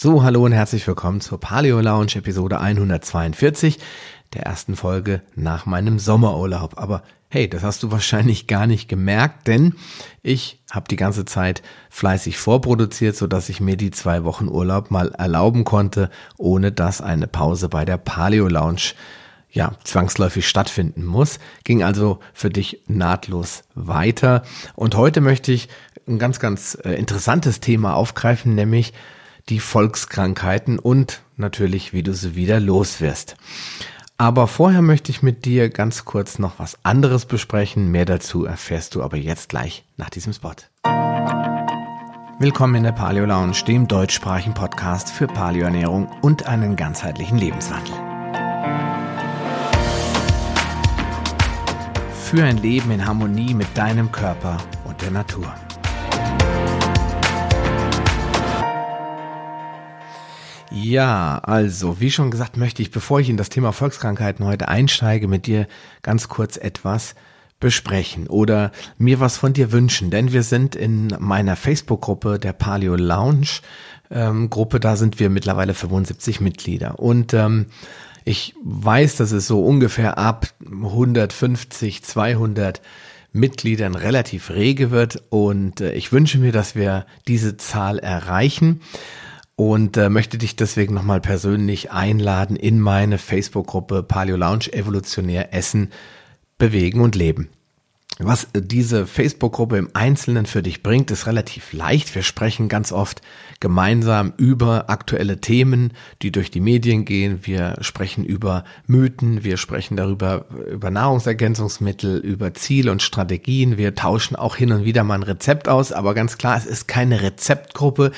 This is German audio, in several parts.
So, hallo und herzlich willkommen zur Paleo Lounge Episode 142, der ersten Folge nach meinem Sommerurlaub. Aber hey, das hast du wahrscheinlich gar nicht gemerkt, denn ich habe die ganze Zeit fleißig vorproduziert, so dass ich mir die zwei Wochen Urlaub mal erlauben konnte, ohne dass eine Pause bei der Paleo Lounge ja, zwangsläufig stattfinden muss. Ging also für dich nahtlos weiter. Und heute möchte ich ein ganz, ganz äh, interessantes Thema aufgreifen, nämlich die Volkskrankheiten und natürlich, wie du sie wieder los wirst. Aber vorher möchte ich mit dir ganz kurz noch was anderes besprechen. Mehr dazu erfährst du aber jetzt gleich nach diesem Spot. Willkommen in der Paleo Lounge, dem deutschsprachigen Podcast für Paleoernährung und einen ganzheitlichen Lebenswandel. Für ein Leben in Harmonie mit deinem Körper und der Natur. Ja, also, wie schon gesagt, möchte ich, bevor ich in das Thema Volkskrankheiten heute einsteige, mit dir ganz kurz etwas besprechen oder mir was von dir wünschen, denn wir sind in meiner Facebook-Gruppe der Paleo Lounge ähm, Gruppe, da sind wir mittlerweile 75 Mitglieder. Und ähm, ich weiß, dass es so ungefähr ab 150, 200 Mitgliedern relativ rege wird. Und äh, ich wünsche mir, dass wir diese Zahl erreichen und äh, möchte dich deswegen nochmal persönlich einladen in meine Facebook-Gruppe Paleo Lounge Evolutionär Essen, Bewegen und Leben. Was diese Facebook-Gruppe im Einzelnen für dich bringt, ist relativ leicht. Wir sprechen ganz oft gemeinsam über aktuelle Themen, die durch die Medien gehen. Wir sprechen über Mythen, wir sprechen darüber, über Nahrungsergänzungsmittel, über Ziele und Strategien. Wir tauschen auch hin und wieder mal ein Rezept aus, aber ganz klar, es ist keine Rezeptgruppe.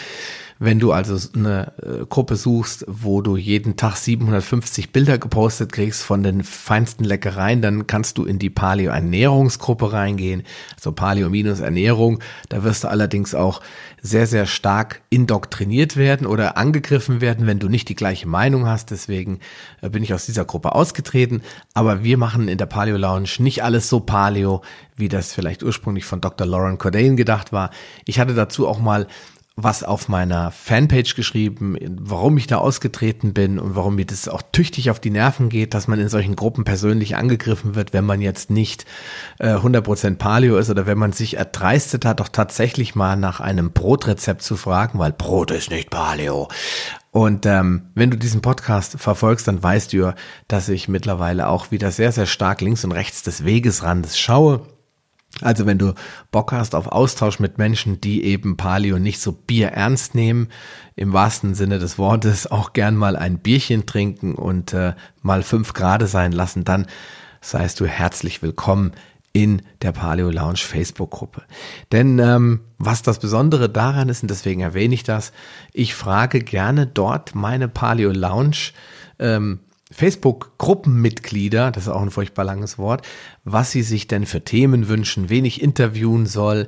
Wenn du also eine äh, Gruppe suchst, wo du jeden Tag 750 Bilder gepostet kriegst von den feinsten Leckereien, dann kannst du in die Paleo-Ernährungsgruppe reingehen, also Paleo-Ernährung. Da wirst du allerdings auch sehr, sehr stark indoktriniert werden oder angegriffen werden, wenn du nicht die gleiche Meinung hast. Deswegen äh, bin ich aus dieser Gruppe ausgetreten. Aber wir machen in der Paleo Lounge nicht alles so Paleo, wie das vielleicht ursprünglich von Dr. Lauren Cordain gedacht war. Ich hatte dazu auch mal was auf meiner Fanpage geschrieben, warum ich da ausgetreten bin und warum mir das auch tüchtig auf die Nerven geht, dass man in solchen Gruppen persönlich angegriffen wird, wenn man jetzt nicht äh, 100% Paleo ist oder wenn man sich erdreistet hat, doch tatsächlich mal nach einem Brotrezept zu fragen, weil Brot ist nicht Paleo. Und ähm, wenn du diesen Podcast verfolgst, dann weißt du dass ich mittlerweile auch wieder sehr, sehr stark links und rechts des Wegesrandes schaue also wenn du Bock hast auf Austausch mit Menschen, die eben Paleo nicht so Bier ernst nehmen, im wahrsten Sinne des Wortes auch gern mal ein Bierchen trinken und äh, mal fünf Grade sein lassen, dann seist du herzlich willkommen in der Paleo Lounge Facebook-Gruppe. Denn ähm, was das Besondere daran ist, und deswegen erwähne ich das, ich frage gerne dort meine Paleo Lounge ähm, Facebook-Gruppenmitglieder, das ist auch ein furchtbar langes Wort, was sie sich denn für Themen wünschen, wen ich interviewen soll.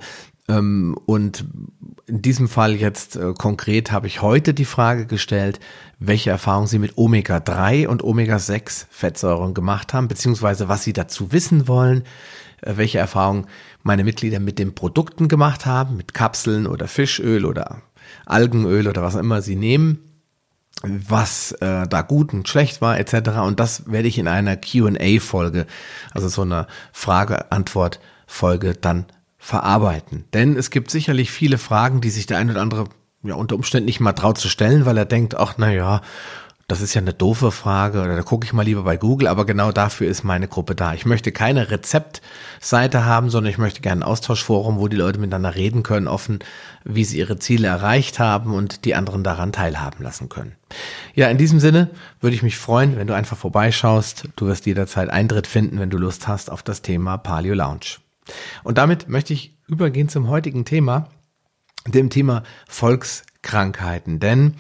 Ähm, und in diesem Fall jetzt äh, konkret habe ich heute die Frage gestellt, welche Erfahrungen Sie mit Omega-3 und Omega-6 Fettsäuren gemacht haben, beziehungsweise was Sie dazu wissen wollen, äh, welche Erfahrungen meine Mitglieder mit den Produkten gemacht haben, mit Kapseln oder Fischöl oder Algenöl oder was auch immer Sie nehmen was äh, da gut und schlecht war etc. Und das werde ich in einer QA-Folge, also so einer Frage-Antwort-Folge dann verarbeiten. Denn es gibt sicherlich viele Fragen, die sich der ein oder andere ja unter Umständen nicht mal traut zu stellen, weil er denkt, ach na ja, das ist ja eine doofe Frage oder da gucke ich mal lieber bei Google, aber genau dafür ist meine Gruppe da. Ich möchte keine Rezeptseite haben, sondern ich möchte gerne ein Austauschforum, wo die Leute miteinander reden können, offen, wie sie ihre Ziele erreicht haben und die anderen daran teilhaben lassen können. Ja, in diesem Sinne würde ich mich freuen, wenn du einfach vorbeischaust. Du wirst jederzeit Eintritt finden, wenn du Lust hast auf das Thema Paleo Lounge. Und damit möchte ich übergehen zum heutigen Thema, dem Thema Volkskrankheiten. Denn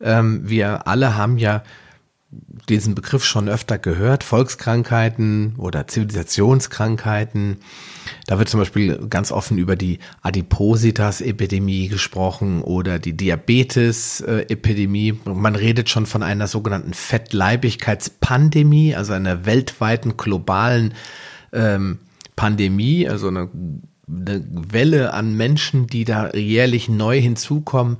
ähm, wir alle haben ja diesen Begriff schon öfter gehört, Volkskrankheiten oder Zivilisationskrankheiten. Da wird zum Beispiel ganz offen über die Adipositas-Epidemie gesprochen oder die Diabetes-Epidemie. Man redet schon von einer sogenannten Fettleibigkeitspandemie, also einer weltweiten globalen ähm, Pandemie, also eine, eine Welle an Menschen, die da jährlich neu hinzukommen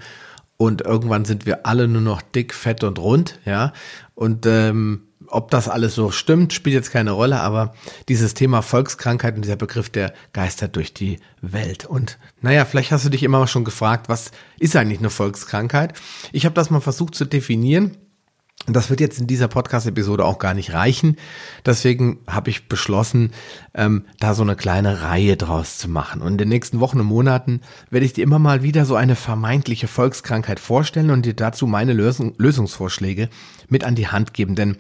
und irgendwann sind wir alle nur noch dick, fett und rund, ja. Und ähm, ob das alles so stimmt, spielt jetzt keine Rolle, aber dieses Thema Volkskrankheit und dieser Begriff, der geistert durch die Welt. Und naja, vielleicht hast du dich immer schon gefragt, was ist eigentlich eine Volkskrankheit? Ich habe das mal versucht zu definieren das wird jetzt in dieser Podcast-Episode auch gar nicht reichen. Deswegen habe ich beschlossen, ähm, da so eine kleine Reihe draus zu machen. Und in den nächsten Wochen und Monaten werde ich dir immer mal wieder so eine vermeintliche Volkskrankheit vorstellen und dir dazu meine Lösung, Lösungsvorschläge mit an die Hand geben. Denn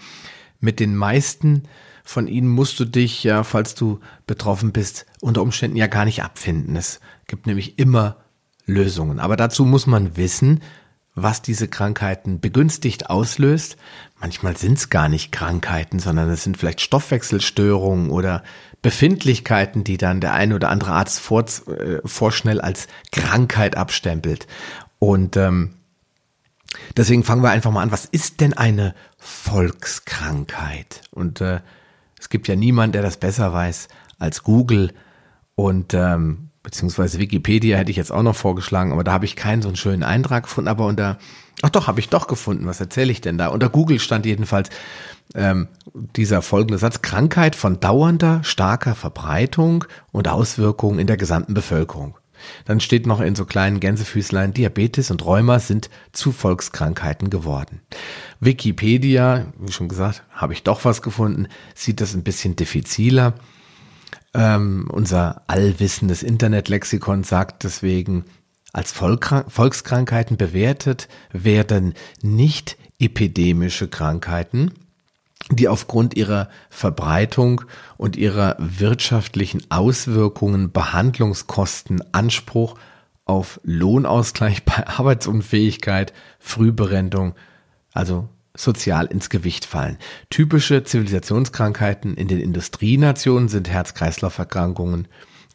mit den meisten von ihnen musst du dich ja, falls du betroffen bist, unter Umständen ja gar nicht abfinden. Es gibt nämlich immer Lösungen. Aber dazu muss man wissen, was diese Krankheiten begünstigt auslöst. Manchmal sind es gar nicht Krankheiten, sondern es sind vielleicht Stoffwechselstörungen oder Befindlichkeiten, die dann der eine oder andere Arzt vor, äh, vorschnell als Krankheit abstempelt. Und ähm, deswegen fangen wir einfach mal an. Was ist denn eine Volkskrankheit? Und äh, es gibt ja niemand, der das besser weiß als Google. Und ähm, beziehungsweise Wikipedia hätte ich jetzt auch noch vorgeschlagen, aber da habe ich keinen so einen schönen Eintrag gefunden. Aber unter, ach doch, habe ich doch gefunden. Was erzähle ich denn da? Unter Google stand jedenfalls ähm, dieser folgende Satz: Krankheit von dauernder, starker Verbreitung und Auswirkungen in der gesamten Bevölkerung. Dann steht noch in so kleinen Gänsefüßlein, Diabetes und Rheuma sind zu Volkskrankheiten geworden. Wikipedia, wie schon gesagt, habe ich doch was gefunden, sieht das ein bisschen diffiziler. Ähm, unser allwissendes Internetlexikon sagt deswegen, als Volkskrankheiten bewertet werden nicht epidemische Krankheiten, die aufgrund ihrer Verbreitung und ihrer wirtschaftlichen Auswirkungen Behandlungskosten Anspruch auf Lohnausgleich bei Arbeitsunfähigkeit, Frühberentung, also sozial ins Gewicht fallen. Typische Zivilisationskrankheiten in den Industrienationen sind Herz-Kreislauf-Erkrankungen,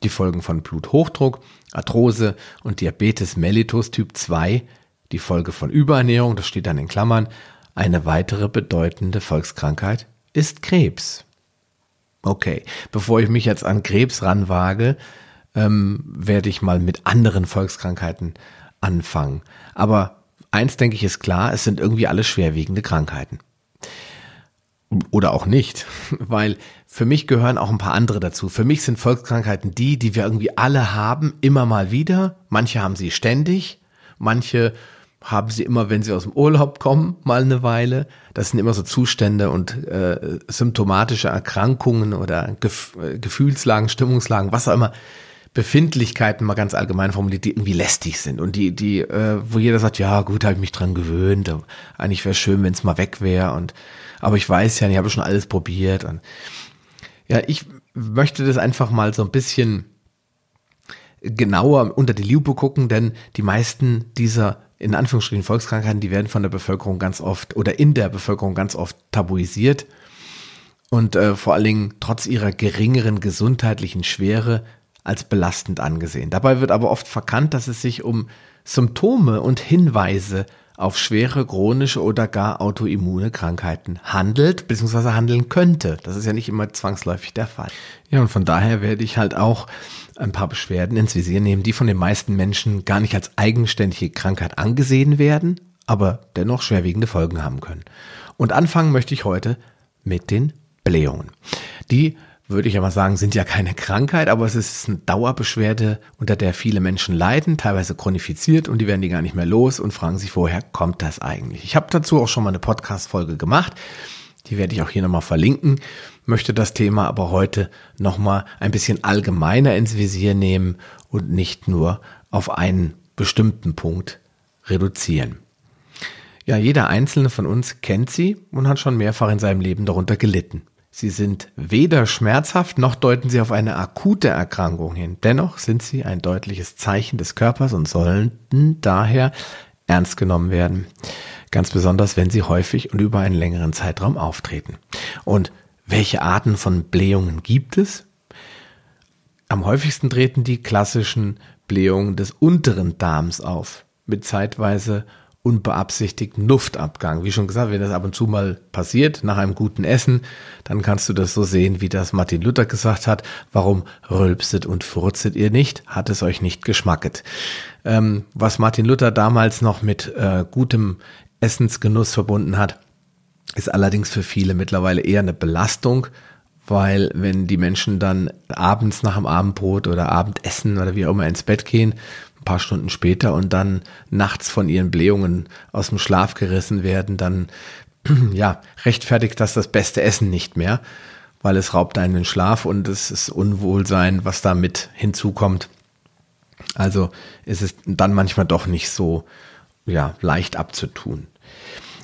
die Folgen von Bluthochdruck, Arthrose und Diabetes mellitus Typ 2, die Folge von Überernährung, das steht dann in Klammern. Eine weitere bedeutende Volkskrankheit ist Krebs. Okay, bevor ich mich jetzt an Krebs ranwage, ähm, werde ich mal mit anderen Volkskrankheiten anfangen. Aber eins denke ich ist klar, es sind irgendwie alle schwerwiegende Krankheiten. Oder auch nicht, weil für mich gehören auch ein paar andere dazu. Für mich sind Volkskrankheiten die, die wir irgendwie alle haben, immer mal wieder. Manche haben sie ständig, manche haben sie immer, wenn sie aus dem Urlaub kommen, mal eine Weile. Das sind immer so Zustände und äh, symptomatische Erkrankungen oder Gef äh, Gefühlslagen, Stimmungslagen, was auch immer, Befindlichkeiten mal ganz allgemein formuliert, die irgendwie lästig sind und die, die, äh, wo jeder sagt, ja gut, habe ich mich dran gewöhnt, eigentlich wäre schön, wenn es mal weg wäre und aber ich weiß ja, ich habe schon alles probiert und ja, ich möchte das einfach mal so ein bisschen genauer unter die Lupe gucken, denn die meisten dieser in Anführungsstrichen Volkskrankheiten, die werden von der Bevölkerung ganz oft oder in der Bevölkerung ganz oft tabuisiert und äh, vor allen Dingen trotz ihrer geringeren gesundheitlichen Schwere als belastend angesehen. Dabei wird aber oft verkannt, dass es sich um Symptome und Hinweise auf schwere chronische oder gar autoimmune Krankheiten handelt, beziehungsweise handeln könnte. Das ist ja nicht immer zwangsläufig der Fall. Ja, und von daher werde ich halt auch ein paar Beschwerden ins Visier nehmen, die von den meisten Menschen gar nicht als eigenständige Krankheit angesehen werden, aber dennoch schwerwiegende Folgen haben können. Und anfangen möchte ich heute mit den Blähungen. Die würde ich aber sagen, sind ja keine Krankheit, aber es ist eine Dauerbeschwerde, unter der viele Menschen leiden, teilweise chronifiziert und die werden die gar nicht mehr los und fragen sich, woher kommt das eigentlich? Ich habe dazu auch schon mal eine Podcast-Folge gemacht, die werde ich auch hier nochmal verlinken, möchte das Thema aber heute nochmal ein bisschen allgemeiner ins Visier nehmen und nicht nur auf einen bestimmten Punkt reduzieren. Ja, jeder einzelne von uns kennt sie und hat schon mehrfach in seinem Leben darunter gelitten. Sie sind weder schmerzhaft noch deuten sie auf eine akute Erkrankung hin. Dennoch sind sie ein deutliches Zeichen des Körpers und sollten daher ernst genommen werden. Ganz besonders, wenn sie häufig und über einen längeren Zeitraum auftreten. Und welche Arten von Blähungen gibt es? Am häufigsten treten die klassischen Blähungen des unteren Darms auf, mit zeitweise unbeabsichtigten Luftabgang. Wie schon gesagt, wenn das ab und zu mal passiert, nach einem guten Essen, dann kannst du das so sehen, wie das Martin Luther gesagt hat. Warum rülpset und furzet ihr nicht? Hat es euch nicht geschmacket? Ähm, was Martin Luther damals noch mit äh, gutem Essensgenuss verbunden hat, ist allerdings für viele mittlerweile eher eine Belastung, weil wenn die Menschen dann abends nach dem Abendbrot oder Abendessen oder wie auch immer ins Bett gehen, ein paar Stunden später und dann nachts von ihren Blähungen aus dem Schlaf gerissen werden, dann ja, rechtfertigt das das beste Essen nicht mehr, weil es raubt einen den Schlaf und es ist Unwohlsein, was da mit hinzukommt. Also ist es dann manchmal doch nicht so ja, leicht abzutun.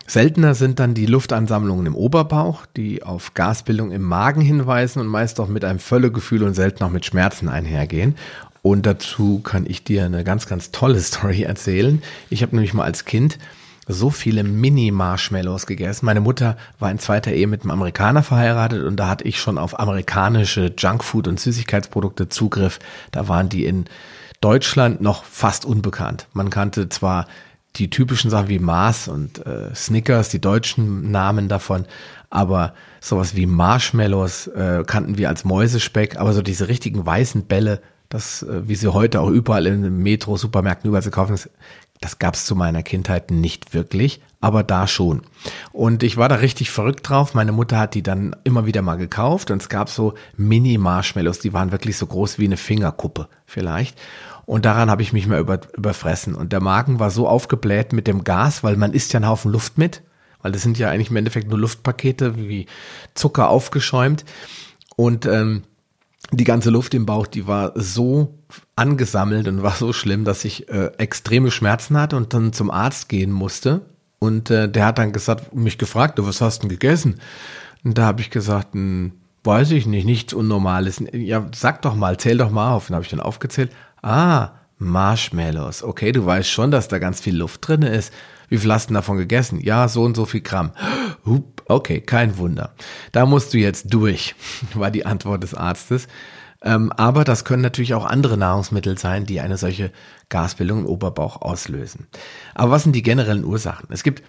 Seltener sind dann die Luftansammlungen im Oberbauch, die auf Gasbildung im Magen hinweisen und meist auch mit einem Völlegefühl und selten auch mit Schmerzen einhergehen. Und dazu kann ich dir eine ganz, ganz tolle Story erzählen. Ich habe nämlich mal als Kind so viele Mini-Marshmallows gegessen. Meine Mutter war in zweiter Ehe mit einem Amerikaner verheiratet und da hatte ich schon auf amerikanische Junkfood und Süßigkeitsprodukte Zugriff. Da waren die in Deutschland noch fast unbekannt. Man kannte zwar die typischen Sachen wie Mars und äh, Snickers, die deutschen Namen davon, aber sowas wie Marshmallows äh, kannten wir als Mäusespeck, aber so diese richtigen weißen Bälle, das, äh, wie sie heute auch überall in Metro, Supermärkten überall zu kaufen ist, das gab es zu meiner Kindheit nicht wirklich, aber da schon. Und ich war da richtig verrückt drauf. Meine Mutter hat die dann immer wieder mal gekauft und es gab so Mini-Marshmallows, die waren wirklich so groß wie eine Fingerkuppe vielleicht. Und daran habe ich mich mal über, überfressen. Und der Magen war so aufgebläht mit dem Gas, weil man isst ja einen Haufen Luft mit, weil das sind ja eigentlich im Endeffekt nur Luftpakete wie Zucker aufgeschäumt. Und ähm, die ganze Luft im Bauch, die war so angesammelt und war so schlimm, dass ich äh, extreme Schmerzen hatte und dann zum Arzt gehen musste. Und äh, der hat dann gesagt, mich gefragt, was hast du denn gegessen? Und da habe ich gesagt, hm, weiß ich nicht, nichts Unnormales. Ja, sag doch mal, zähl doch mal auf. Und habe ich dann aufgezählt. Ah, Marshmallows. Okay, du weißt schon, dass da ganz viel Luft drin ist. Wie viel hast du davon gegessen? Ja, so und so viel Gramm. Okay, kein Wunder. Da musst du jetzt durch, war die Antwort des Arztes. Ähm, aber das können natürlich auch andere Nahrungsmittel sein, die eine solche Gasbildung im Oberbauch auslösen. Aber was sind die generellen Ursachen? Es gibt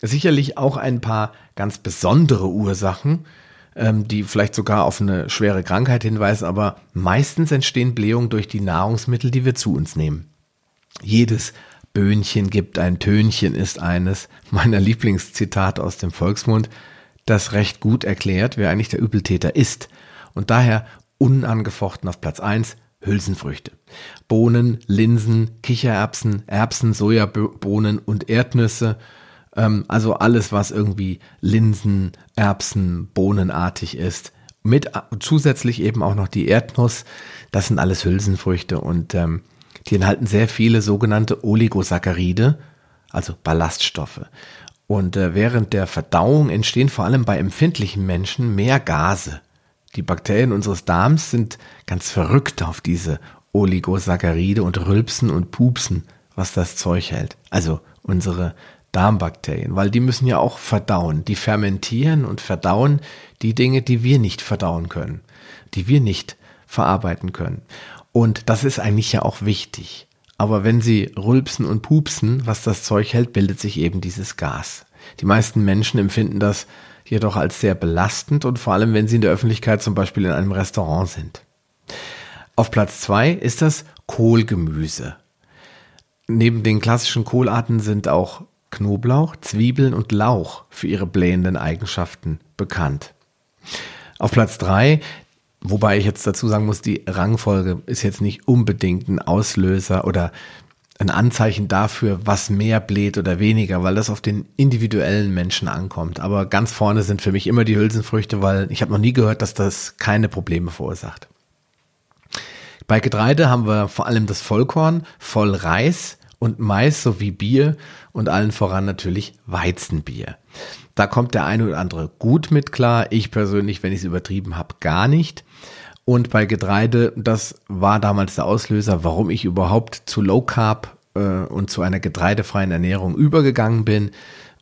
sicherlich auch ein paar ganz besondere Ursachen, ähm, die vielleicht sogar auf eine schwere Krankheit hinweisen, aber meistens entstehen Blähungen durch die Nahrungsmittel, die wir zu uns nehmen. Jedes Böhnchen gibt ein Tönchen ist eines meiner Lieblingszitate aus dem Volksmund, das recht gut erklärt, wer eigentlich der Übeltäter ist. Und daher unangefochten auf Platz eins Hülsenfrüchte. Bohnen, Linsen, Kichererbsen, Erbsen, Sojabohnen und Erdnüsse ähm, also alles, was irgendwie Linsen, Erbsen, Bohnenartig ist. Mit äh, zusätzlich eben auch noch die Erdnuss. Das sind alles Hülsenfrüchte und ähm, die enthalten sehr viele sogenannte Oligosaccharide, also Ballaststoffe. Und äh, während der Verdauung entstehen vor allem bei empfindlichen Menschen mehr Gase. Die Bakterien unseres Darms sind ganz verrückt auf diese Oligosaccharide und rülpsen und pupsen, was das Zeug hält. Also unsere Darmbakterien, weil die müssen ja auch verdauen. Die fermentieren und verdauen die Dinge, die wir nicht verdauen können, die wir nicht verarbeiten können. Und das ist eigentlich ja auch wichtig. Aber wenn sie rülpsen und pupsen, was das Zeug hält, bildet sich eben dieses Gas. Die meisten Menschen empfinden das jedoch als sehr belastend und vor allem, wenn sie in der Öffentlichkeit zum Beispiel in einem Restaurant sind. Auf Platz zwei ist das Kohlgemüse. Neben den klassischen Kohlarten sind auch Knoblauch, Zwiebeln und Lauch für ihre blähenden Eigenschaften bekannt. Auf Platz drei, wobei ich jetzt dazu sagen muss, die Rangfolge ist jetzt nicht unbedingt ein Auslöser oder ein Anzeichen dafür, was mehr bläht oder weniger, weil das auf den individuellen Menschen ankommt. Aber ganz vorne sind für mich immer die Hülsenfrüchte, weil ich habe noch nie gehört, dass das keine Probleme verursacht. Bei Getreide haben wir vor allem das Vollkorn, Vollreis und Mais sowie Bier und allen voran natürlich Weizenbier. Da kommt der eine oder andere gut mit klar. Ich persönlich, wenn ich es übertrieben habe, gar nicht. Und bei Getreide, das war damals der Auslöser, warum ich überhaupt zu Low Carb äh, und zu einer getreidefreien Ernährung übergegangen bin,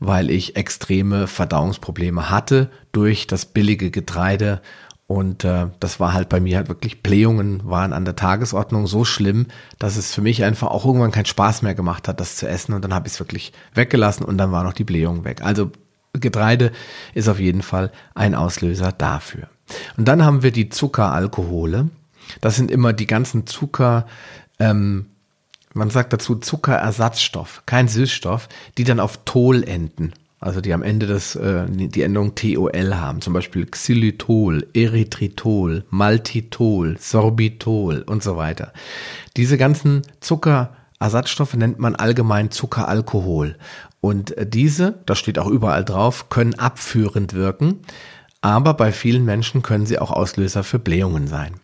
weil ich extreme Verdauungsprobleme hatte durch das billige Getreide Und äh, das war halt bei mir halt wirklich, Blähungen waren an der Tagesordnung so schlimm, dass es für mich einfach auch irgendwann keinen Spaß mehr gemacht hat, das zu essen. Und dann habe ich es wirklich weggelassen und dann war noch die Blähung weg. Also Getreide ist auf jeden Fall ein Auslöser dafür. Und dann haben wir die Zuckeralkohole. Das sind immer die ganzen Zucker, ähm, man sagt dazu Zuckerersatzstoff, kein Süßstoff, die dann auf Tol enden. Also die am Ende das, äh, die Endung TOL haben, zum Beispiel Xylitol, Erythritol, Maltitol, Sorbitol und so weiter. Diese ganzen Zuckerersatzstoffe nennt man allgemein Zuckeralkohol. Und diese, das steht auch überall drauf, können abführend wirken, aber bei vielen Menschen können sie auch Auslöser für Blähungen sein.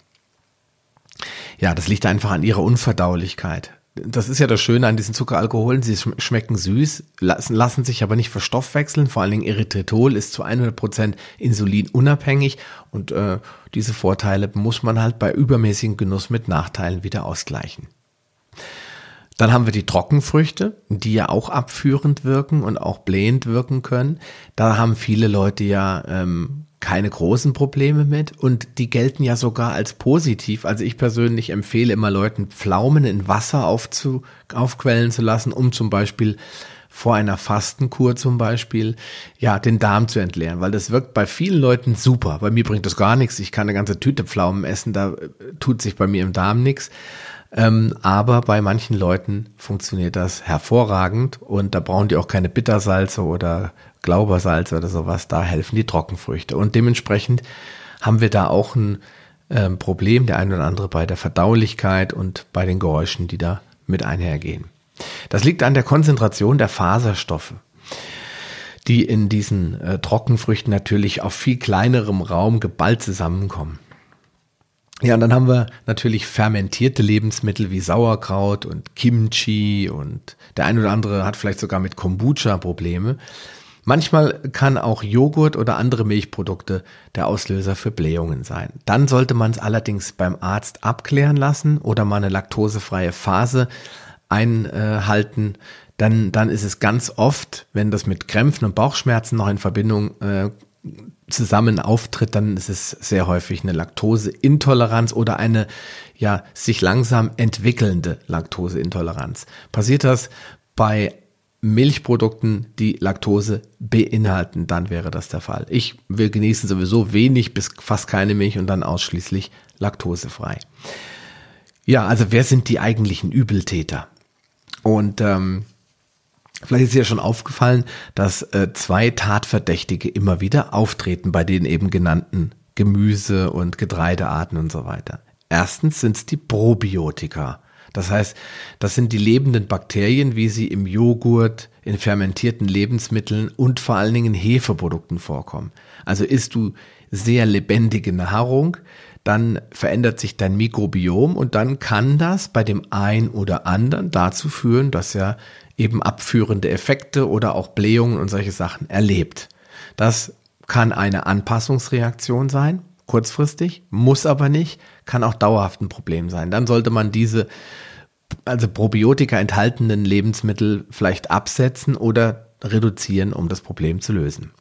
Ja, das liegt einfach an ihrer Unverdaulichkeit das ist ja das Schöne an diesen Zuckeralkoholen, sie schmecken süß, lassen, lassen sich aber nicht verstoffwechseln. Vor allen Dingen Erythritol ist zu 100 Prozent insulinunabhängig und äh, diese Vorteile muss man halt bei übermäßigem Genuss mit Nachteilen wieder ausgleichen. Dann haben wir die Trockenfrüchte, die ja auch abführend wirken und auch blähend wirken können. Da haben viele Leute ja ähm, keine großen Probleme mit und die gelten ja sogar als positiv. Also ich persönlich empfehle immer Leuten, Pflaumen in Wasser aufzu, aufquellen zu lassen, um zum Beispiel vor einer Fastenkur zum Beispiel, ja, den Darm zu entleeren, weil das wirkt bei vielen Leuten super. Bei mir bringt das gar nichts. Ich kann eine ganze Tüte Pflaumen essen, da äh, tut sich bei mir im Darm nichts. Ähm, aber bei manchen Leuten funktioniert das hervorragend und da brauchen die auch keine Bittersalze oder Glaubersalz oder sowas, da helfen die Trockenfrüchte. Und dementsprechend haben wir da auch ein ähm, Problem, der eine oder andere bei der Verdaulichkeit und bei den Geräuschen, die da mit einhergehen. Das liegt an der Konzentration der Faserstoffe, die in diesen äh, Trockenfrüchten natürlich auf viel kleinerem Raum geballt zusammenkommen. Ja, und dann haben wir natürlich fermentierte Lebensmittel wie Sauerkraut und Kimchi und der ein oder andere hat vielleicht sogar mit Kombucha Probleme. Manchmal kann auch Joghurt oder andere Milchprodukte der Auslöser für Blähungen sein. Dann sollte man es allerdings beim Arzt abklären lassen oder mal eine laktosefreie Phase einhalten. Dann, dann ist es ganz oft, wenn das mit Krämpfen und Bauchschmerzen noch in Verbindung äh, zusammen auftritt, dann ist es sehr häufig eine Laktoseintoleranz oder eine ja sich langsam entwickelnde Laktoseintoleranz. Passiert das bei Milchprodukten, die Laktose beinhalten, dann wäre das der Fall. Ich will genießen sowieso wenig bis fast keine Milch und dann ausschließlich laktosefrei. Ja, also wer sind die eigentlichen Übeltäter? Und ähm, vielleicht ist ja schon aufgefallen, dass äh, zwei Tatverdächtige immer wieder auftreten bei den eben genannten Gemüse- und Getreidearten und so weiter. Erstens sind es die Probiotika. Das heißt, das sind die lebenden Bakterien, wie sie im Joghurt, in fermentierten Lebensmitteln und vor allen Dingen Hefeprodukten vorkommen. Also isst du sehr lebendige Nahrung, dann verändert sich dein Mikrobiom und dann kann das bei dem einen oder anderen dazu führen, dass er eben abführende Effekte oder auch Blähungen und solche Sachen erlebt. Das kann eine Anpassungsreaktion sein, kurzfristig, muss aber nicht, kann auch dauerhaft ein Problem sein. Dann sollte man diese also Probiotika enthaltenen Lebensmittel vielleicht absetzen oder reduzieren, um das Problem zu lösen.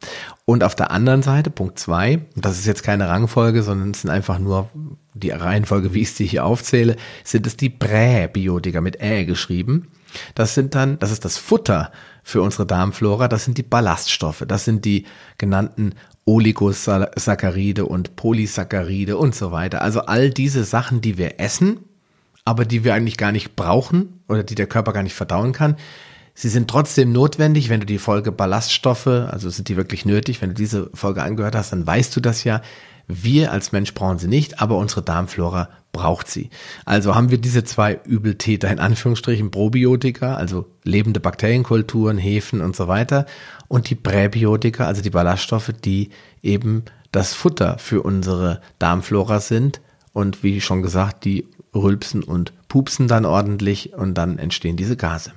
Und auf der anderen Seite, Punkt zwei, das ist jetzt keine Rangfolge, sondern es sind einfach nur die Reihenfolge, wie ich sie hier aufzähle, sind es die Präbiotika mit Ä geschrieben. Das sind dann, das ist das Futter für unsere Darmflora, das sind die Ballaststoffe, das sind die genannten Oligosaccharide und Polysaccharide und so weiter. Also all diese Sachen, die wir essen, aber die wir eigentlich gar nicht brauchen oder die der Körper gar nicht verdauen kann. Sie sind trotzdem notwendig, wenn du die Folge Ballaststoffe, also sind die wirklich nötig, wenn du diese Folge angehört hast, dann weißt du das ja. Wir als Mensch brauchen sie nicht, aber unsere Darmflora braucht sie. Also haben wir diese zwei Übeltäter in Anführungsstrichen Probiotika, also lebende Bakterienkulturen, Hefen und so weiter und die Präbiotika, also die Ballaststoffe, die eben das Futter für unsere Darmflora sind und wie schon gesagt, die rülpsen und pupsen dann ordentlich und dann entstehen diese Gase.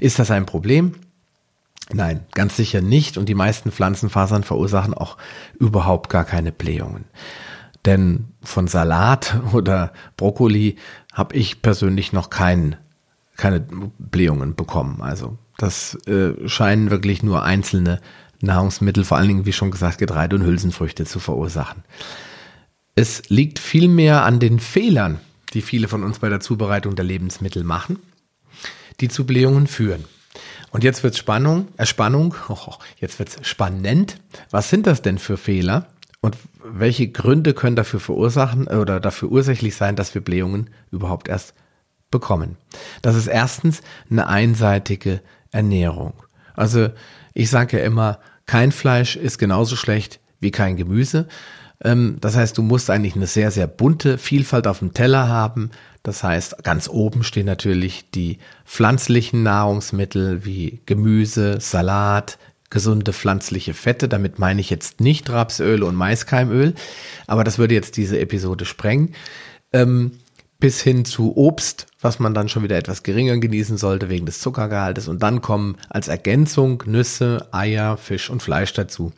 Ist das ein Problem? Nein, ganz sicher nicht und die meisten Pflanzenfasern verursachen auch überhaupt gar keine Blähungen. Denn von Salat oder Brokkoli habe ich persönlich noch kein, keine Blähungen bekommen. Also das äh, scheinen wirklich nur einzelne Nahrungsmittel, vor allen Dingen, wie schon gesagt, Getreide und Hülsenfrüchte zu verursachen. Es liegt vielmehr an den Fehlern, die viele von uns bei der Zubereitung der Lebensmittel machen, die zu Blähungen führen. Und jetzt wird's Spannung, äh Spannung, oh, jetzt wird's spannend. Was sind das denn für Fehler? Und welche Gründe können dafür verursachen oder dafür ursächlich sein, dass wir Blähungen überhaupt erst bekommen? Das ist erstens eine einseitige Ernährung. Also ich sage ja immer, kein Fleisch ist genauso schlecht wie kein Gemüse. Ähm, das heißt, du musst eigentlich eine sehr, sehr bunte Vielfalt auf dem Teller haben. Das heißt, ganz oben stehen natürlich die pflanzlichen Nahrungsmittel wie Gemüse, Salat, gesunde pflanzliche Fette. Damit meine ich jetzt nicht Rapsöl und Maiskeimöl, aber das würde jetzt diese Episode sprengen. Ähm, bis hin zu Obst, was man dann schon wieder etwas geringer genießen sollte wegen des Zuckergehaltes. Und dann kommen als Ergänzung Nüsse, Eier, Fisch und Fleisch dazu.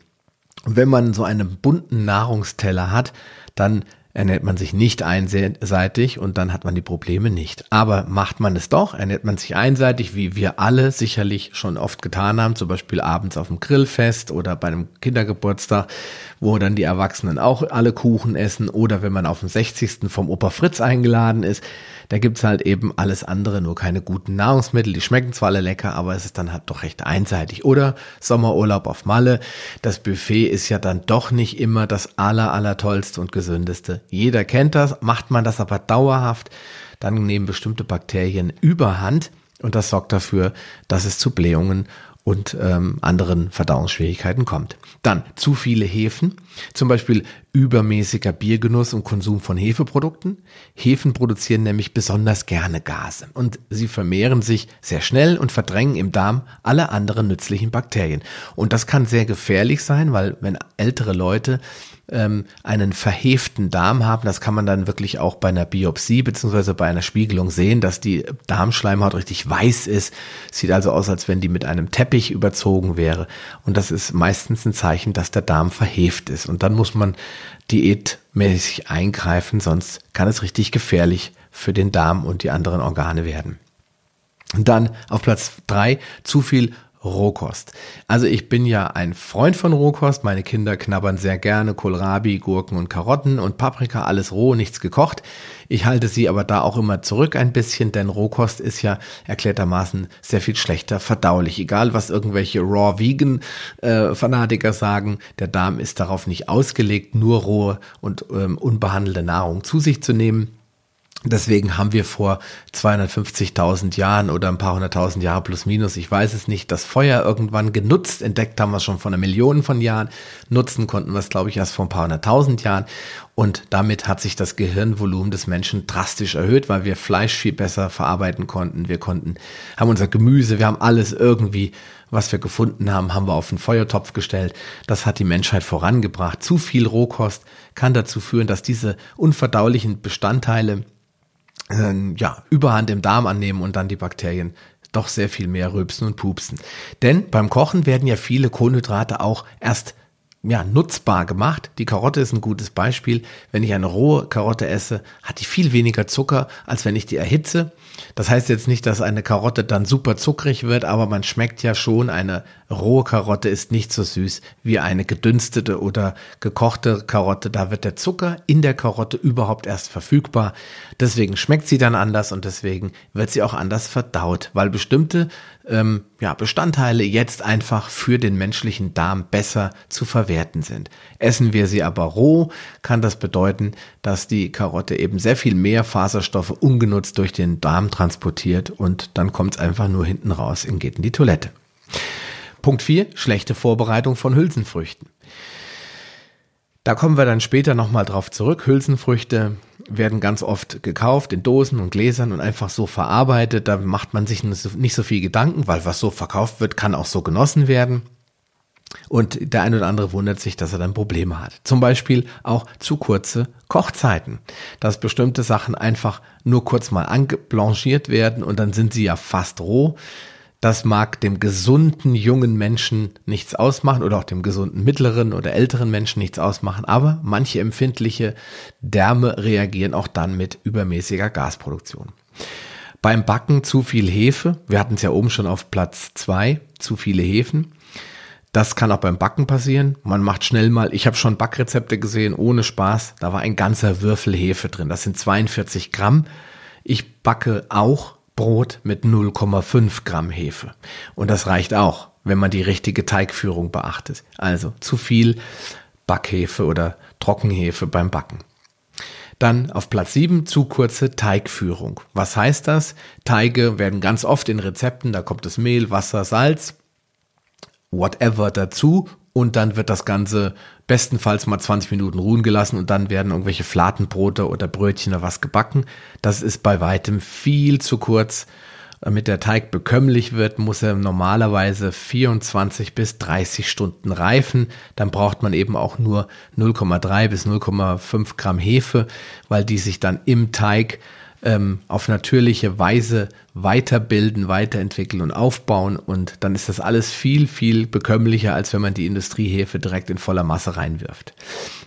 Und wenn man so einen bunten Nahrungsteller hat, dann ernährt man sich nicht einseitig und dann hat man die Probleme nicht. Aber macht man es doch, ernährt man sich einseitig, wie wir alle sicherlich schon oft getan haben, zum Beispiel abends auf dem Grillfest oder bei einem Kindergeburtstag, wo dann die Erwachsenen auch alle Kuchen essen oder wenn man auf dem 60. vom Opa Fritz eingeladen ist, da gibt's halt eben alles andere, nur keine guten Nahrungsmittel. Die schmecken zwar alle lecker, aber es ist dann halt doch recht einseitig. Oder Sommerurlaub auf Malle. Das Buffet ist ja dann doch nicht immer das aller, aller tollste und gesündeste. Jeder kennt das. Macht man das aber dauerhaft, dann nehmen bestimmte Bakterien überhand. Und das sorgt dafür, dass es zu Blähungen und ähm, anderen Verdauungsschwierigkeiten kommt. Dann zu viele Hefen, zum Beispiel übermäßiger Biergenuss und Konsum von Hefeprodukten. Hefen produzieren nämlich besonders gerne Gase und sie vermehren sich sehr schnell und verdrängen im Darm alle anderen nützlichen Bakterien. Und das kann sehr gefährlich sein, weil wenn ältere Leute ähm, einen verheften Darm haben. Das kann man dann wirklich auch bei einer Biopsie beziehungsweise bei einer Spiegelung sehen, dass die Darmschleimhaut richtig weiß ist. Sieht also aus, als wenn die mit einem Teppich überzogen wäre. Und das ist meistens ein Zeichen, dass der Darm verheft ist. Und dann muss man diätmäßig eingreifen, sonst kann es richtig gefährlich für den Darm und die anderen Organe werden. Und dann auf Platz drei zu viel Rohkost. Also ich bin ja ein Freund von Rohkost. Meine Kinder knabbern sehr gerne Kohlrabi, Gurken und Karotten und Paprika, alles roh, nichts gekocht. Ich halte sie aber da auch immer zurück ein bisschen, denn Rohkost ist ja erklärtermaßen sehr viel schlechter verdaulich. Egal, was irgendwelche Raw Vegan äh, Fanatiker sagen, der Darm ist darauf nicht ausgelegt, nur rohe und ähm, unbehandelte Nahrung zu sich zu nehmen. Deswegen haben wir vor 250.000 Jahren oder ein paar hunderttausend Jahre plus minus, ich weiß es nicht, das Feuer irgendwann genutzt. Entdeckt haben wir es schon vor einer Million von Jahren. Nutzen konnten wir es, glaube ich, erst vor ein paar hunderttausend Jahren. Und damit hat sich das Gehirnvolumen des Menschen drastisch erhöht, weil wir Fleisch viel besser verarbeiten konnten. Wir konnten, haben unser Gemüse, wir haben alles irgendwie, was wir gefunden haben, haben wir auf den Feuertopf gestellt. Das hat die Menschheit vorangebracht. Zu viel Rohkost kann dazu führen, dass diese unverdaulichen Bestandteile äh, ja, Überhand im Darm annehmen und dann die Bakterien doch sehr viel mehr rülpsen und pupsen. Denn beim Kochen werden ja viele Kohlenhydrate auch erst ja, nutzbar gemacht. Die Karotte ist ein gutes Beispiel. Wenn ich eine rohe Karotte esse, hat die viel weniger Zucker, als wenn ich die erhitze. Das heißt jetzt nicht, dass eine Karotte dann super zuckrig wird, aber man schmeckt ja schon, eine rohe Karotte ist nicht so süß wie eine gedünstete oder gekochte Karotte. Da wird der Zucker in der Karotte überhaupt erst verfügbar. Deswegen schmeckt sie dann anders und deswegen wird sie auch anders verdaut, weil bestimmte ähm, ja, Bestandteile jetzt einfach für den menschlichen Darm besser zu verwerten sind. Essen wir sie aber roh, kann das bedeuten, dass die Karotte eben sehr viel mehr Faserstoffe ungenutzt durch den Darm transportiert und dann kommt es einfach nur hinten raus und geht in die Toilette. Punkt 4, schlechte Vorbereitung von Hülsenfrüchten. Da kommen wir dann später nochmal drauf zurück. Hülsenfrüchte werden ganz oft gekauft in Dosen und Gläsern und einfach so verarbeitet. Da macht man sich nicht so viel Gedanken, weil was so verkauft wird, kann auch so genossen werden. Und der eine oder andere wundert sich, dass er dann Probleme hat. Zum Beispiel auch zu kurze Kochzeiten. Dass bestimmte Sachen einfach nur kurz mal angeblanchiert werden und dann sind sie ja fast roh. Das mag dem gesunden jungen Menschen nichts ausmachen oder auch dem gesunden mittleren oder älteren Menschen nichts ausmachen, aber manche empfindliche Därme reagieren auch dann mit übermäßiger Gasproduktion. Beim Backen zu viel Hefe, wir hatten es ja oben schon auf Platz zwei, zu viele Hefen. Das kann auch beim Backen passieren. Man macht schnell mal, ich habe schon Backrezepte gesehen, ohne Spaß. Da war ein ganzer Würfel Hefe drin. Das sind 42 Gramm. Ich backe auch Brot mit 0,5 Gramm Hefe. Und das reicht auch, wenn man die richtige Teigführung beachtet. Also zu viel Backhefe oder Trockenhefe beim Backen. Dann auf Platz 7 zu kurze Teigführung. Was heißt das? Teige werden ganz oft in Rezepten, da kommt das Mehl, Wasser, Salz whatever dazu und dann wird das Ganze bestenfalls mal 20 Minuten ruhen gelassen und dann werden irgendwelche Fladenbrote oder Brötchen oder was gebacken. Das ist bei weitem viel zu kurz. Damit der Teig bekömmlich wird, muss er normalerweise 24 bis 30 Stunden reifen. Dann braucht man eben auch nur 0,3 bis 0,5 Gramm Hefe, weil die sich dann im Teig ähm, auf natürliche Weise weiterbilden, weiterentwickeln und aufbauen. Und dann ist das alles viel, viel bekömmlicher, als wenn man die Industriehefe direkt in voller Masse reinwirft.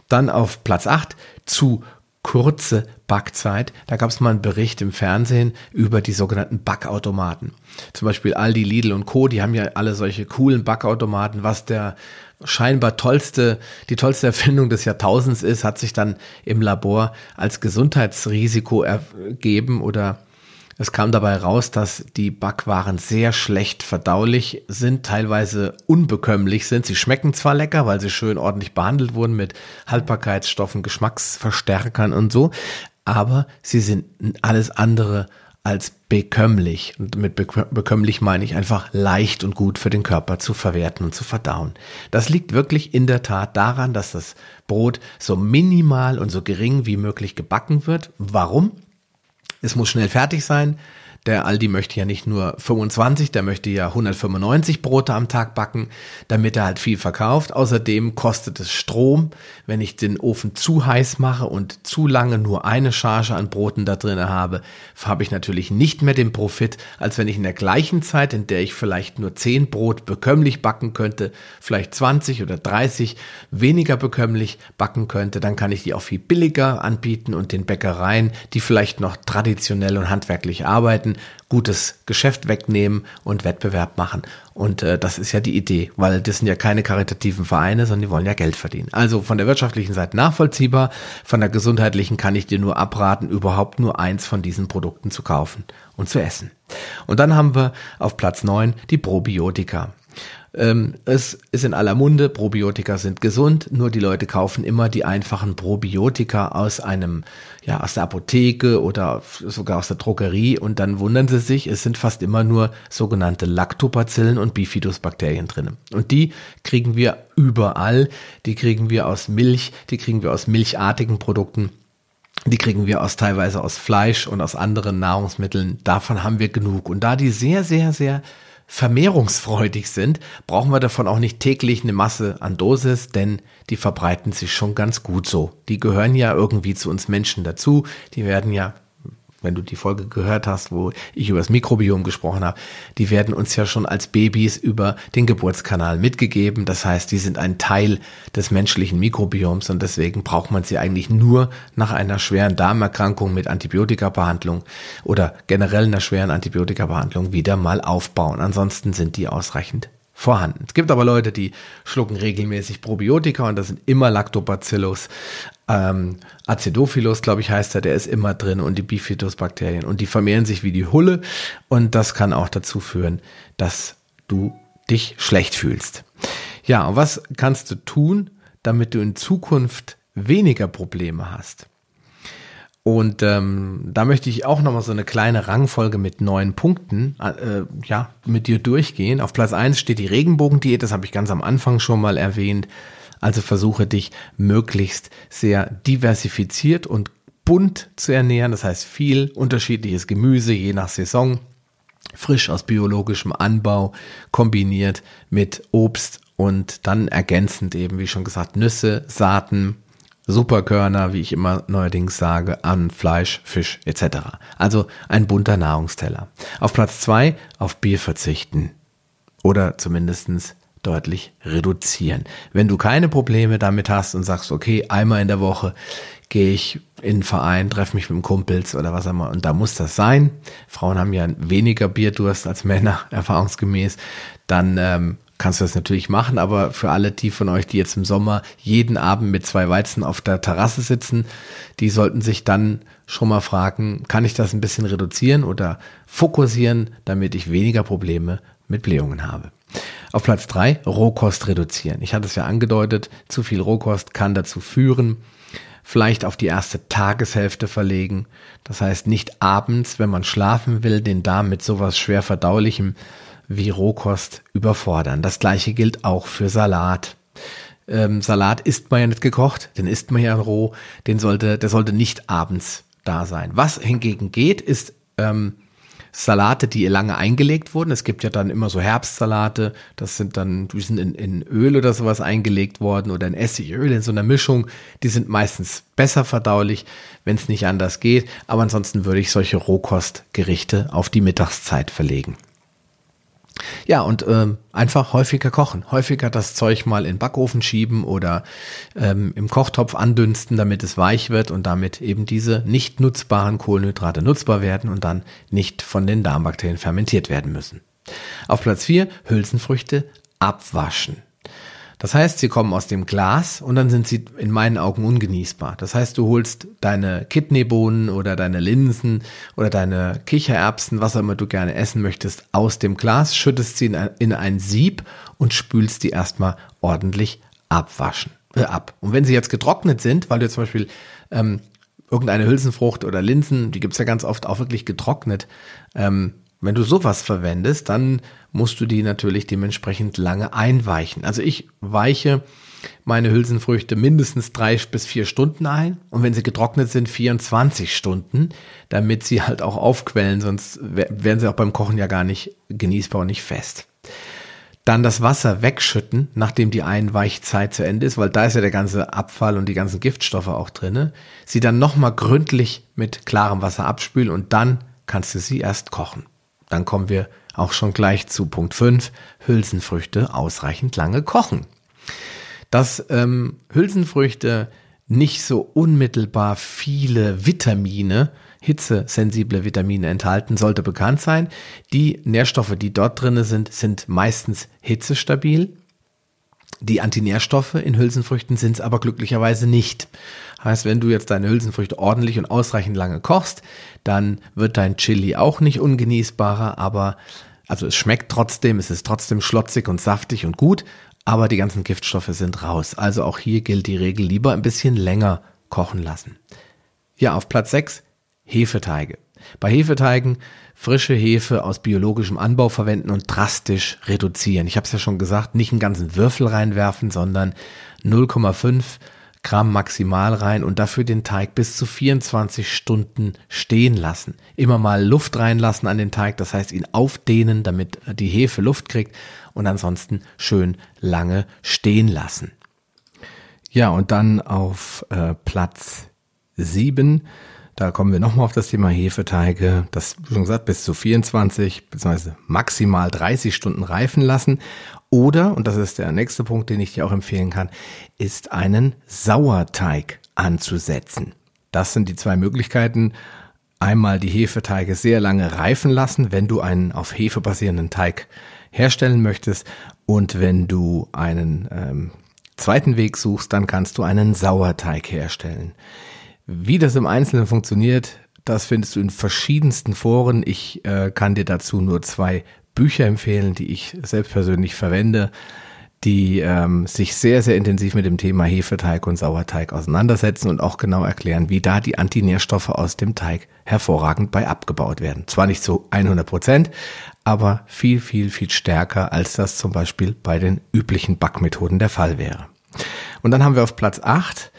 Dann auf Platz 8 zu kurze Backzeit. Da gab es mal einen Bericht im Fernsehen über die sogenannten Backautomaten. Zum Beispiel Aldi, Lidl und Co., die haben ja alle solche coolen Backautomaten. Was der scheinbar tollste, die tollste Erfindung des Jahrtausends ist, hat sich dann im Labor als Gesundheitsrisiko ergeben oder es kam dabei raus, dass die Backwaren sehr schlecht verdaulich sind, teilweise unbekömmlich sind. Sie schmecken zwar lecker, weil sie schön ordentlich behandelt wurden mit Haltbarkeitsstoffen, Geschmacksverstärkern und so, aber sie sind alles andere als bekömmlich. Und mit bekömmlich meine ich einfach leicht und gut für den Körper zu verwerten und zu verdauen. Das liegt wirklich in der Tat daran, dass das Brot so minimal und so gering wie möglich gebacken wird. Warum? Es muss schnell fertig sein. Der Aldi möchte ja nicht nur 25, der möchte ja 195 Brote am Tag backen, damit er halt viel verkauft. Außerdem kostet es Strom. Wenn ich den Ofen zu heiß mache und zu lange nur eine Charge an Broten da drin habe, habe ich natürlich nicht mehr den Profit, als wenn ich in der gleichen Zeit, in der ich vielleicht nur 10 Brot bekömmlich backen könnte, vielleicht 20 oder 30 weniger bekömmlich backen könnte, dann kann ich die auch viel billiger anbieten und den Bäckereien, die vielleicht noch traditionell und handwerklich arbeiten, Leuten gutes Geschäft wegnehmen und Wettbewerb machen. Und äh, das ist ja die Idee, weil das sind ja keine karitativen Vereine, sondern die wollen ja Geld verdienen. Also von der wirtschaftlichen Seite nachvollziehbar, von der gesundheitlichen kann ich dir nur abraten, überhaupt nur eins von diesen Produkten zu kaufen und zu essen. Und dann haben wir auf Platz neun die Probiotika. Ähm, es ist in aller Munde, Probiotika sind gesund, nur die Leute kaufen immer die einfachen Probiotika aus einem, ja, aus der Apotheke oder sogar aus der Drogerie und dann wundern sie sich, es sind fast immer nur sogenannte Lactobacillen und Bifidusbakterien drin. Und die kriegen wir überall, die kriegen wir aus Milch, die kriegen wir aus milchartigen Produkten. Die kriegen wir aus teilweise aus Fleisch und aus anderen Nahrungsmitteln. Davon haben wir genug. Und da die sehr, sehr, sehr vermehrungsfreudig sind, brauchen wir davon auch nicht täglich eine Masse an Dosis, denn die verbreiten sich schon ganz gut so. Die gehören ja irgendwie zu uns Menschen dazu. Die werden ja wenn du die Folge gehört hast, wo ich über das Mikrobiom gesprochen habe, die werden uns ja schon als Babys über den Geburtskanal mitgegeben. Das heißt, die sind ein Teil des menschlichen Mikrobioms und deswegen braucht man sie eigentlich nur nach einer schweren Darmerkrankung mit Antibiotikabehandlung oder generell einer schweren Antibiotikabehandlung wieder mal aufbauen. Ansonsten sind die ausreichend vorhanden. Es gibt aber Leute, die schlucken regelmäßig Probiotika und das sind immer Lactobacillus ähm, Acidophilus, glaube ich, heißt er, der ist immer drin und die Bifidusbakterien und die vermehren sich wie die Hulle und das kann auch dazu führen, dass du dich schlecht fühlst. Ja, und was kannst du tun, damit du in Zukunft weniger Probleme hast? Und ähm, da möchte ich auch nochmal so eine kleine Rangfolge mit neun Punkten äh, ja, mit dir durchgehen. Auf Platz eins steht die Regenbogendiät, das habe ich ganz am Anfang schon mal erwähnt. Also versuche dich möglichst sehr diversifiziert und bunt zu ernähren. Das heißt viel unterschiedliches Gemüse je nach Saison, frisch aus biologischem Anbau kombiniert mit Obst und dann ergänzend eben, wie schon gesagt, Nüsse, Saaten, Superkörner, wie ich immer neuerdings sage, an Fleisch, Fisch etc. Also ein bunter Nahrungsteller. Auf Platz zwei auf Bier verzichten. Oder zumindestens deutlich reduzieren. Wenn du keine Probleme damit hast und sagst, okay, einmal in der Woche gehe ich in einen Verein, treffe mich mit dem Kumpels oder was auch immer, und da muss das sein. Frauen haben ja weniger Bierdurst als Männer, erfahrungsgemäß. Dann ähm, kannst du das natürlich machen, aber für alle die von euch, die jetzt im Sommer jeden Abend mit zwei Weizen auf der Terrasse sitzen, die sollten sich dann schon mal fragen, kann ich das ein bisschen reduzieren oder fokussieren, damit ich weniger Probleme mit Blähungen habe. Auf Platz drei Rohkost reduzieren. Ich hatte es ja angedeutet, zu viel Rohkost kann dazu führen, vielleicht auf die erste Tageshälfte verlegen. Das heißt, nicht abends, wenn man schlafen will, den Darm mit sowas schwer verdaulichem wie Rohkost überfordern. Das gleiche gilt auch für Salat. Ähm, Salat isst man ja nicht gekocht, den isst man ja roh, den sollte, der sollte nicht abends da sein. Was hingegen geht, ist ähm, Salate, die lange eingelegt wurden. Es gibt ja dann immer so Herbstsalate, das sind dann, die sind in, in Öl oder sowas eingelegt worden oder in Essigöl in so einer Mischung. Die sind meistens besser verdaulich, wenn es nicht anders geht. Aber ansonsten würde ich solche Rohkostgerichte auf die Mittagszeit verlegen. Ja, und ähm, einfach häufiger kochen, häufiger das Zeug mal in den Backofen schieben oder ähm, im Kochtopf andünsten, damit es weich wird und damit eben diese nicht nutzbaren Kohlenhydrate nutzbar werden und dann nicht von den Darmbakterien fermentiert werden müssen. Auf Platz 4 Hülsenfrüchte abwaschen. Das heißt, sie kommen aus dem Glas und dann sind sie in meinen Augen ungenießbar. Das heißt, du holst deine Kidneybohnen oder deine Linsen oder deine Kichererbsen, was auch immer du gerne essen möchtest, aus dem Glas, schüttest sie in ein, in ein Sieb und spülst die erstmal ordentlich abwaschen, äh, ab. Und wenn sie jetzt getrocknet sind, weil du zum Beispiel ähm, irgendeine Hülsenfrucht oder Linsen, die gibt's ja ganz oft auch wirklich getrocknet, ähm, wenn du sowas verwendest, dann musst du die natürlich dementsprechend lange einweichen. Also ich weiche meine Hülsenfrüchte mindestens drei bis vier Stunden ein und wenn sie getrocknet sind, 24 Stunden, damit sie halt auch aufquellen, sonst werden sie auch beim Kochen ja gar nicht genießbar und nicht fest. Dann das Wasser wegschütten, nachdem die Einweichzeit zu Ende ist, weil da ist ja der ganze Abfall und die ganzen Giftstoffe auch drinne. Sie dann nochmal gründlich mit klarem Wasser abspülen und dann kannst du sie erst kochen. Dann kommen wir auch schon gleich zu Punkt 5, Hülsenfrüchte ausreichend lange kochen. Dass ähm, Hülsenfrüchte nicht so unmittelbar viele Vitamine, hitzesensible Vitamine enthalten, sollte bekannt sein. Die Nährstoffe, die dort drin sind, sind meistens hitzestabil. Die Antinährstoffe in Hülsenfrüchten sind es aber glücklicherweise nicht. Heißt, wenn du jetzt deine Hülsenfrüchte ordentlich und ausreichend lange kochst, dann wird dein Chili auch nicht ungenießbarer, aber also es schmeckt trotzdem, es ist trotzdem schlotzig und saftig und gut, aber die ganzen Giftstoffe sind raus. Also auch hier gilt die Regel lieber ein bisschen länger kochen lassen. Ja, auf Platz 6 Hefeteige. Bei Hefeteigen frische Hefe aus biologischem Anbau verwenden und drastisch reduzieren. Ich habe es ja schon gesagt, nicht einen ganzen Würfel reinwerfen, sondern 0,5 Gramm maximal rein und dafür den Teig bis zu 24 Stunden stehen lassen. Immer mal Luft reinlassen an den Teig, das heißt ihn aufdehnen, damit die Hefe Luft kriegt und ansonsten schön lange stehen lassen. Ja, und dann auf äh, Platz 7 da kommen wir nochmal auf das Thema Hefeteige. Das, wie schon gesagt, bis zu 24 bzw. maximal 30 Stunden reifen lassen. Oder, und das ist der nächste Punkt, den ich dir auch empfehlen kann, ist einen Sauerteig anzusetzen. Das sind die zwei Möglichkeiten. Einmal die Hefeteige sehr lange reifen lassen, wenn du einen auf Hefe basierenden Teig herstellen möchtest. Und wenn du einen ähm, zweiten Weg suchst, dann kannst du einen Sauerteig herstellen. Wie das im Einzelnen funktioniert, das findest du in verschiedensten Foren. Ich äh, kann dir dazu nur zwei Bücher empfehlen, die ich selbst persönlich verwende, die ähm, sich sehr, sehr intensiv mit dem Thema Hefeteig und Sauerteig auseinandersetzen und auch genau erklären, wie da die Antinährstoffe aus dem Teig hervorragend bei abgebaut werden. Zwar nicht zu 100 Prozent, aber viel, viel, viel stärker, als das zum Beispiel bei den üblichen Backmethoden der Fall wäre. Und dann haben wir auf Platz 8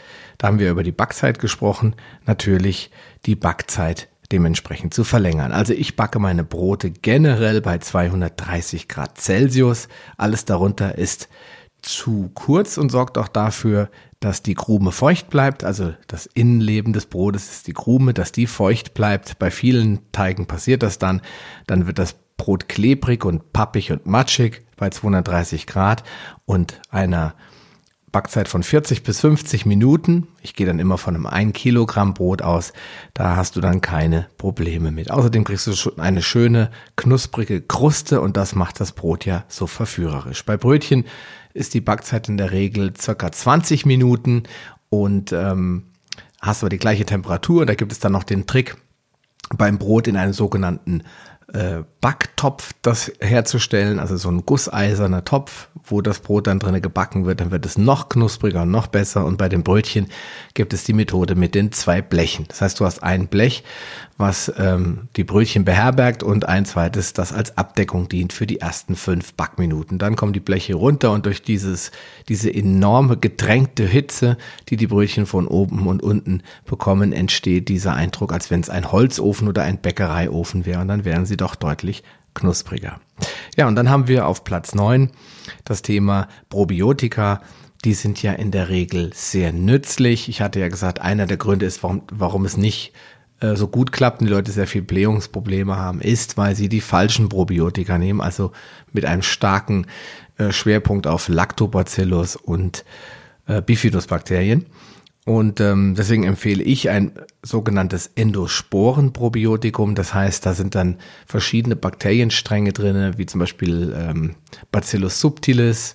da haben wir über die Backzeit gesprochen, natürlich die Backzeit dementsprechend zu verlängern. Also ich backe meine Brote generell bei 230 Grad Celsius. Alles darunter ist zu kurz und sorgt auch dafür, dass die Krume feucht bleibt. Also das Innenleben des Brotes ist die Krume, dass die feucht bleibt. Bei vielen Teigen passiert das dann. Dann wird das Brot klebrig und pappig und matschig bei 230 Grad und einer Backzeit von 40 bis 50 Minuten. Ich gehe dann immer von einem 1 Kilogramm Brot aus. Da hast du dann keine Probleme mit. Außerdem kriegst du schon eine schöne, knusprige Kruste und das macht das Brot ja so verführerisch. Bei Brötchen ist die Backzeit in der Regel circa 20 Minuten und ähm, hast aber die gleiche Temperatur. Da gibt es dann noch den Trick, beim Brot in einem sogenannten äh, Backtopf das herzustellen, also so ein gusseiserner Topf, wo das Brot dann drinnen gebacken wird, dann wird es noch knuspriger und noch besser. Und bei den Brötchen gibt es die Methode mit den zwei Blechen. Das heißt, du hast ein Blech, was ähm, die Brötchen beherbergt und ein zweites, das als Abdeckung dient für die ersten fünf Backminuten. Dann kommen die Bleche runter und durch dieses, diese enorme gedrängte Hitze, die die Brötchen von oben und unten bekommen, entsteht dieser Eindruck, als wenn es ein Holzofen oder ein Bäckereiofen wäre und dann wären sie doch deutlich knuspriger. Ja, und dann haben wir auf Platz neun das Thema Probiotika. Die sind ja in der Regel sehr nützlich. Ich hatte ja gesagt, einer der Gründe ist, warum, warum es nicht äh, so gut klappt und die Leute sehr viel Blähungsprobleme haben, ist, weil sie die falschen Probiotika nehmen, also mit einem starken äh, Schwerpunkt auf Lactobacillus und äh, Bifidusbakterien. Und ähm, deswegen empfehle ich ein sogenanntes Endosporenprobiotikum. Das heißt, da sind dann verschiedene Bakterienstränge drinne, wie zum Beispiel ähm, Bacillus subtilis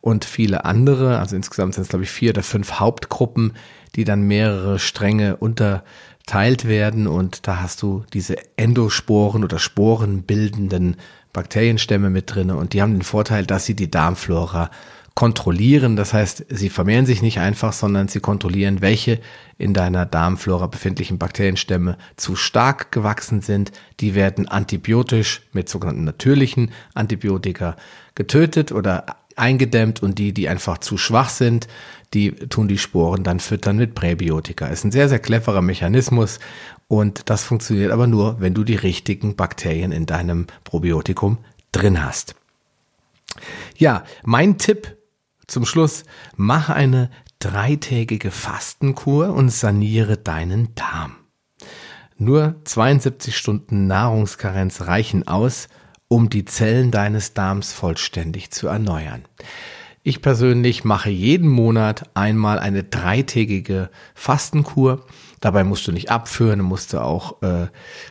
und viele andere. Also insgesamt sind es, glaube ich, vier oder fünf Hauptgruppen, die dann mehrere Stränge unterteilt werden. Und da hast du diese Endosporen oder sporenbildenden Bakterienstämme mit drinne. Und die haben den Vorteil, dass sie die Darmflora kontrollieren. Das heißt, sie vermehren sich nicht einfach, sondern sie kontrollieren, welche in deiner Darmflora befindlichen Bakterienstämme zu stark gewachsen sind. Die werden antibiotisch mit sogenannten natürlichen Antibiotika getötet oder eingedämmt und die, die einfach zu schwach sind, die tun die Sporen dann füttern mit Präbiotika. Ist ein sehr, sehr cleverer Mechanismus und das funktioniert aber nur, wenn du die richtigen Bakterien in deinem Probiotikum drin hast. Ja, mein Tipp zum Schluss, mach eine dreitägige Fastenkur und saniere deinen Darm. Nur 72 Stunden Nahrungskarenz reichen aus, um die Zellen deines Darms vollständig zu erneuern. Ich persönlich mache jeden Monat einmal eine dreitägige Fastenkur. Dabei musst du nicht abführen, musst du auch äh,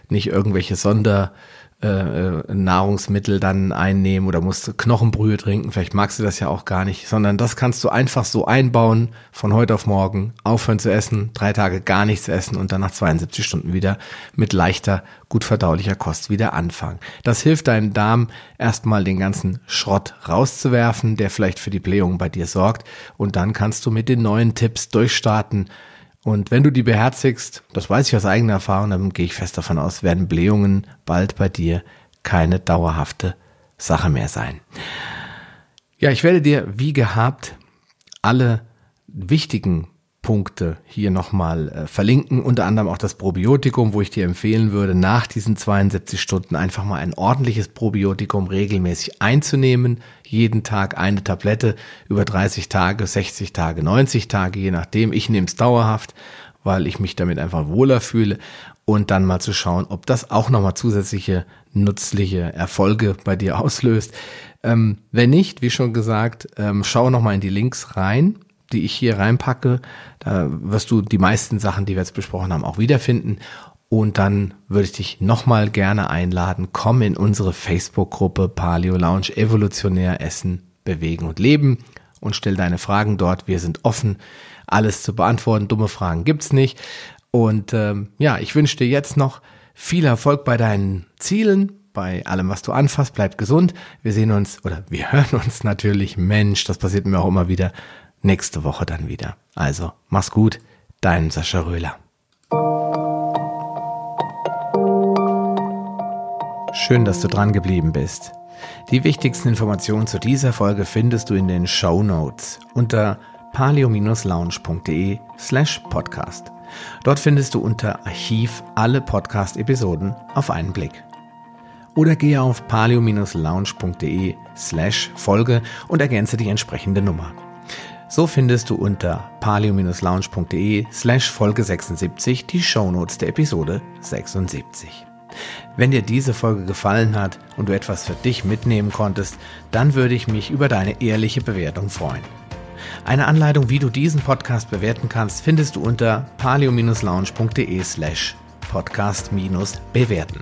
nicht irgendwelche Sonder äh, äh, Nahrungsmittel dann einnehmen oder musst Knochenbrühe trinken, vielleicht magst du das ja auch gar nicht, sondern das kannst du einfach so einbauen, von heute auf morgen, aufhören zu essen, drei Tage gar nichts essen und dann nach 72 Stunden wieder mit leichter, gut verdaulicher Kost wieder anfangen. Das hilft deinem Darm erstmal den ganzen Schrott rauszuwerfen, der vielleicht für die Blähung bei dir sorgt. Und dann kannst du mit den neuen Tipps durchstarten, und wenn du die beherzigst, das weiß ich aus eigener Erfahrung, dann gehe ich fest davon aus, werden Blähungen bald bei dir keine dauerhafte Sache mehr sein. Ja, ich werde dir wie gehabt alle wichtigen Punkte hier nochmal äh, verlinken, unter anderem auch das Probiotikum, wo ich dir empfehlen würde, nach diesen 72 Stunden einfach mal ein ordentliches Probiotikum regelmäßig einzunehmen. Jeden Tag eine Tablette über 30 Tage, 60 Tage, 90 Tage, je nachdem. Ich nehme es dauerhaft, weil ich mich damit einfach wohler fühle und dann mal zu schauen, ob das auch nochmal zusätzliche nützliche Erfolge bei dir auslöst. Ähm, wenn nicht, wie schon gesagt, ähm, schau nochmal in die Links rein die ich hier reinpacke. Da wirst du die meisten Sachen, die wir jetzt besprochen haben, auch wiederfinden. Und dann würde ich dich nochmal gerne einladen, komm in unsere Facebook-Gruppe Paleo Lounge Evolutionär Essen, Bewegen und Leben und stell deine Fragen dort. Wir sind offen, alles zu beantworten. Dumme Fragen gibt's nicht. Und ähm, ja, ich wünsche dir jetzt noch viel Erfolg bei deinen Zielen, bei allem, was du anfasst. Bleib gesund. Wir sehen uns oder wir hören uns natürlich. Mensch, das passiert mir auch immer wieder nächste Woche dann wieder. Also, mach's gut, dein Sascha Röhler. Schön, dass du dran geblieben bist. Die wichtigsten Informationen zu dieser Folge findest du in den Show Notes unter palio-lounge.de slash podcast. Dort findest du unter Archiv alle Podcast-Episoden auf einen Blick. Oder gehe auf palio-lounge.de slash Folge und ergänze die entsprechende Nummer. So findest du unter palio-lounge.de slash Folge 76 die Shownotes der Episode 76. Wenn dir diese Folge gefallen hat und du etwas für dich mitnehmen konntest, dann würde ich mich über deine ehrliche Bewertung freuen. Eine Anleitung, wie du diesen Podcast bewerten kannst, findest du unter palio-lounge.de slash podcast-bewerten.